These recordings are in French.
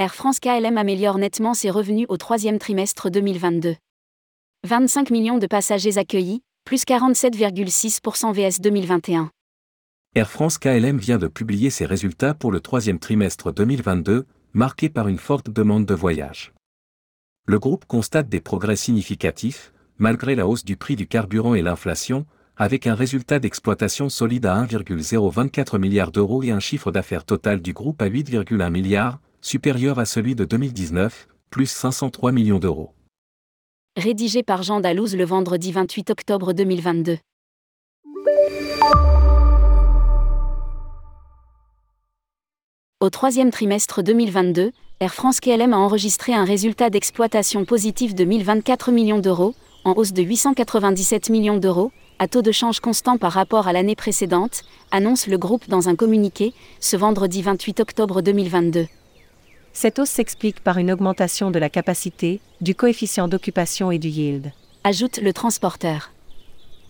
Air France KLM améliore nettement ses revenus au troisième trimestre 2022. 25 millions de passagers accueillis, plus 47,6% VS 2021. Air France KLM vient de publier ses résultats pour le troisième trimestre 2022, marqué par une forte demande de voyage. Le groupe constate des progrès significatifs, malgré la hausse du prix du carburant et l'inflation, avec un résultat d'exploitation solide à 1,024 milliards d'euros et un chiffre d'affaires total du groupe à 8,1 milliards, supérieur à celui de 2019, plus 503 millions d'euros. Rédigé par Jean Dalouse le vendredi 28 octobre 2022. Au troisième trimestre 2022, Air France KLM a enregistré un résultat d'exploitation positif de 1024 millions d'euros, en hausse de 897 millions d'euros, à taux de change constant par rapport à l'année précédente, annonce le groupe dans un communiqué, ce vendredi 28 octobre 2022. Cette hausse s'explique par une augmentation de la capacité, du coefficient d'occupation et du yield. Ajoute le transporteur.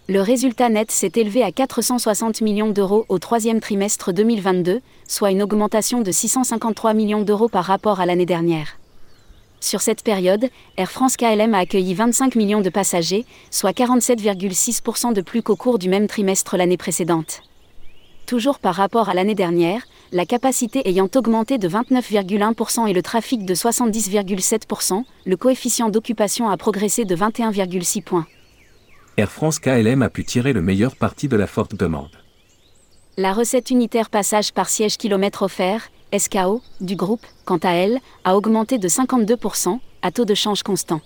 Le résultat net s'est élevé à 460 millions d'euros au troisième trimestre 2022, soit une augmentation de 653 millions d'euros par rapport à l'année dernière. Sur cette période, Air France KLM a accueilli 25 millions de passagers, soit 47,6% de plus qu'au cours du même trimestre l'année précédente. Toujours par rapport à l'année dernière, la capacité ayant augmenté de 29,1% et le trafic de 70,7%, le coefficient d'occupation a progressé de 21,6 points. Air France KLM a pu tirer le meilleur parti de la forte demande. La recette unitaire passage par siège kilomètre offert, SKO, du groupe, quant à elle, a augmenté de 52%, à taux de change constant.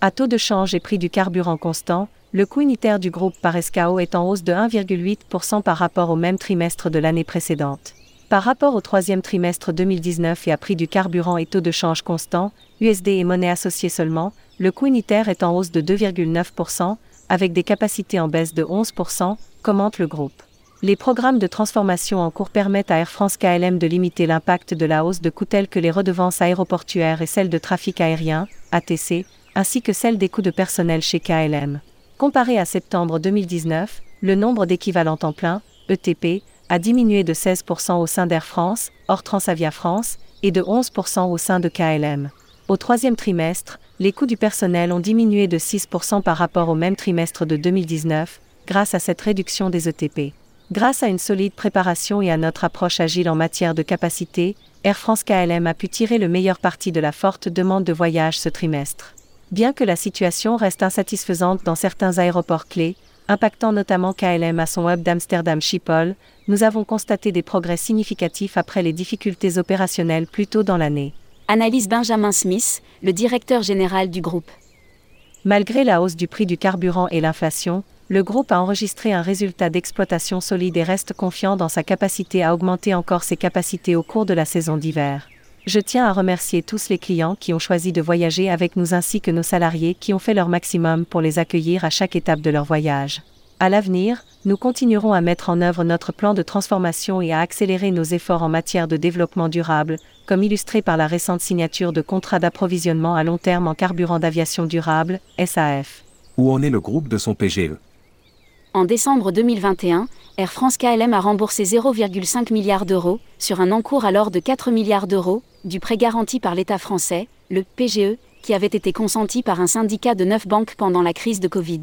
À taux de change et prix du carburant constant, le coût unitaire du groupe par SKO est en hausse de 1,8% par rapport au même trimestre de l'année précédente. Par rapport au troisième trimestre 2019 et à prix du carburant et taux de change constant, USD et monnaie associée seulement, le coût unitaire est en hausse de 2,9%, avec des capacités en baisse de 11%, commente le groupe. Les programmes de transformation en cours permettent à Air France KLM de limiter l'impact de la hausse de coûts tels que les redevances aéroportuaires et celles de trafic aérien, ATC, ainsi que celles des coûts de personnel chez KLM. Comparé à septembre 2019, le nombre d'équivalents temps plein, ETP, a diminué de 16% au sein d'Air France, hors Transavia France, et de 11% au sein de KLM. Au troisième trimestre, les coûts du personnel ont diminué de 6% par rapport au même trimestre de 2019, grâce à cette réduction des ETP. Grâce à une solide préparation et à notre approche agile en matière de capacité, Air France KLM a pu tirer le meilleur parti de la forte demande de voyage ce trimestre. Bien que la situation reste insatisfaisante dans certains aéroports clés, impactant notamment KLM à son hub d'Amsterdam Schiphol, nous avons constaté des progrès significatifs après les difficultés opérationnelles plus tôt dans l'année. Analyse Benjamin Smith, le directeur général du groupe. Malgré la hausse du prix du carburant et l'inflation, le groupe a enregistré un résultat d'exploitation solide et reste confiant dans sa capacité à augmenter encore ses capacités au cours de la saison d'hiver. Je tiens à remercier tous les clients qui ont choisi de voyager avec nous ainsi que nos salariés qui ont fait leur maximum pour les accueillir à chaque étape de leur voyage. À l'avenir, nous continuerons à mettre en œuvre notre plan de transformation et à accélérer nos efforts en matière de développement durable, comme illustré par la récente signature de contrats d'approvisionnement à long terme en carburant d'aviation durable, SAF. Où en est le groupe de son PGE En décembre 2021, Air France KLM a remboursé 0,5 milliard d'euros, sur un encours alors de 4 milliards d'euros, du prêt garanti par l'État français, le PGE, qui avait été consenti par un syndicat de neuf banques pendant la crise de Covid.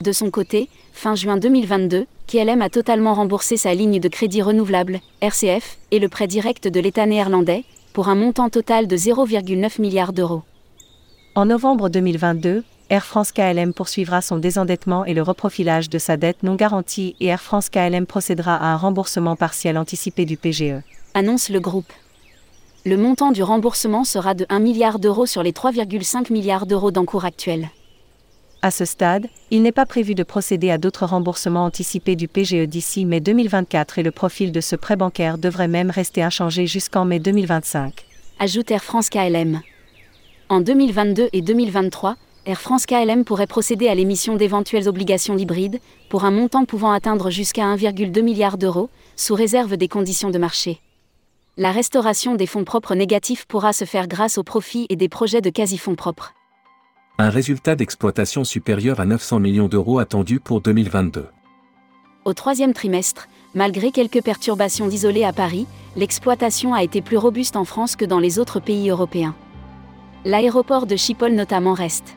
De son côté, fin juin 2022, KLM a totalement remboursé sa ligne de crédit renouvelable, RCF, et le prêt direct de l'État néerlandais, pour un montant total de 0,9 milliard d'euros. En novembre 2022, Air France KLM poursuivra son désendettement et le reprofilage de sa dette non garantie et Air France KLM procédera à un remboursement partiel anticipé du PGE. Annonce le groupe. Le montant du remboursement sera de 1 milliard d'euros sur les 3,5 milliards d'euros d'encours actuels. À ce stade, il n'est pas prévu de procéder à d'autres remboursements anticipés du PGE d'ici mai 2024 et le profil de ce prêt bancaire devrait même rester inchangé jusqu'en mai 2025. Ajoute Air France KLM. En 2022 et 2023, Air France KLM pourrait procéder à l'émission d'éventuelles obligations hybrides, pour un montant pouvant atteindre jusqu'à 1,2 milliard d'euros, sous réserve des conditions de marché. La restauration des fonds propres négatifs pourra se faire grâce aux profits et des projets de quasi-fonds propres. Un résultat d'exploitation supérieur à 900 millions d'euros attendu pour 2022. Au troisième trimestre, Malgré quelques perturbations isolées à Paris, l'exploitation a été plus robuste en France que dans les autres pays européens. L'aéroport de Schiphol notamment reste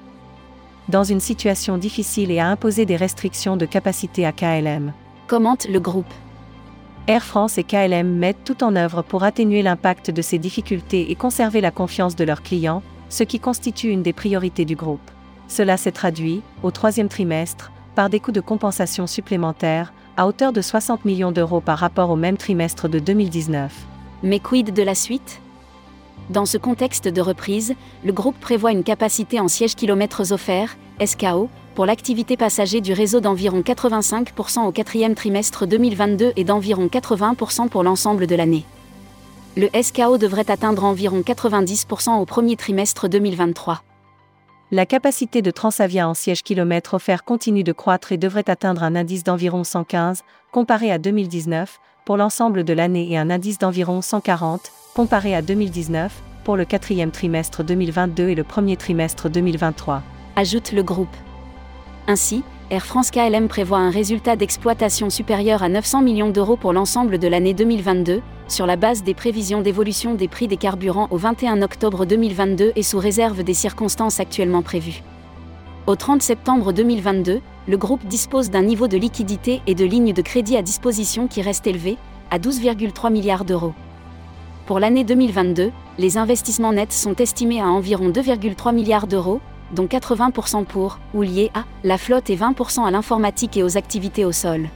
dans une situation difficile et a imposé des restrictions de capacité à KLM. Commente le groupe. Air France et KLM mettent tout en œuvre pour atténuer l'impact de ces difficultés et conserver la confiance de leurs clients, ce qui constitue une des priorités du groupe. Cela s'est traduit, au troisième trimestre, par des coûts de compensation supplémentaires, à hauteur de 60 millions d'euros par rapport au même trimestre de 2019. Mais quid de la suite? Dans ce contexte de reprise, le groupe prévoit une capacité en sièges kilomètres offerts, SKO, pour l'activité passager du réseau d'environ 85% au quatrième trimestre 2022 et d'environ 80% pour l'ensemble de l'année. Le SKO devrait atteindre environ 90% au premier trimestre 2023. La capacité de Transavia en siège kilomètres offert continue de croître et devrait atteindre un indice d'environ 115, comparé à 2019, pour l'ensemble de l'année et un indice d'environ 140, comparé à 2019, pour le quatrième trimestre 2022 et le premier trimestre 2023. Ajoute le groupe. Ainsi, Air France KLM prévoit un résultat d'exploitation supérieur à 900 millions d'euros pour l'ensemble de l'année 2022, sur la base des prévisions d'évolution des prix des carburants au 21 octobre 2022 et sous réserve des circonstances actuellement prévues. Au 30 septembre 2022, le groupe dispose d'un niveau de liquidité et de lignes de crédit à disposition qui reste élevé, à 12,3 milliards d'euros. Pour l'année 2022, les investissements nets sont estimés à environ 2,3 milliards d'euros, dont 80% pour, ou liés à, la flotte et 20% à l'informatique et aux activités au sol.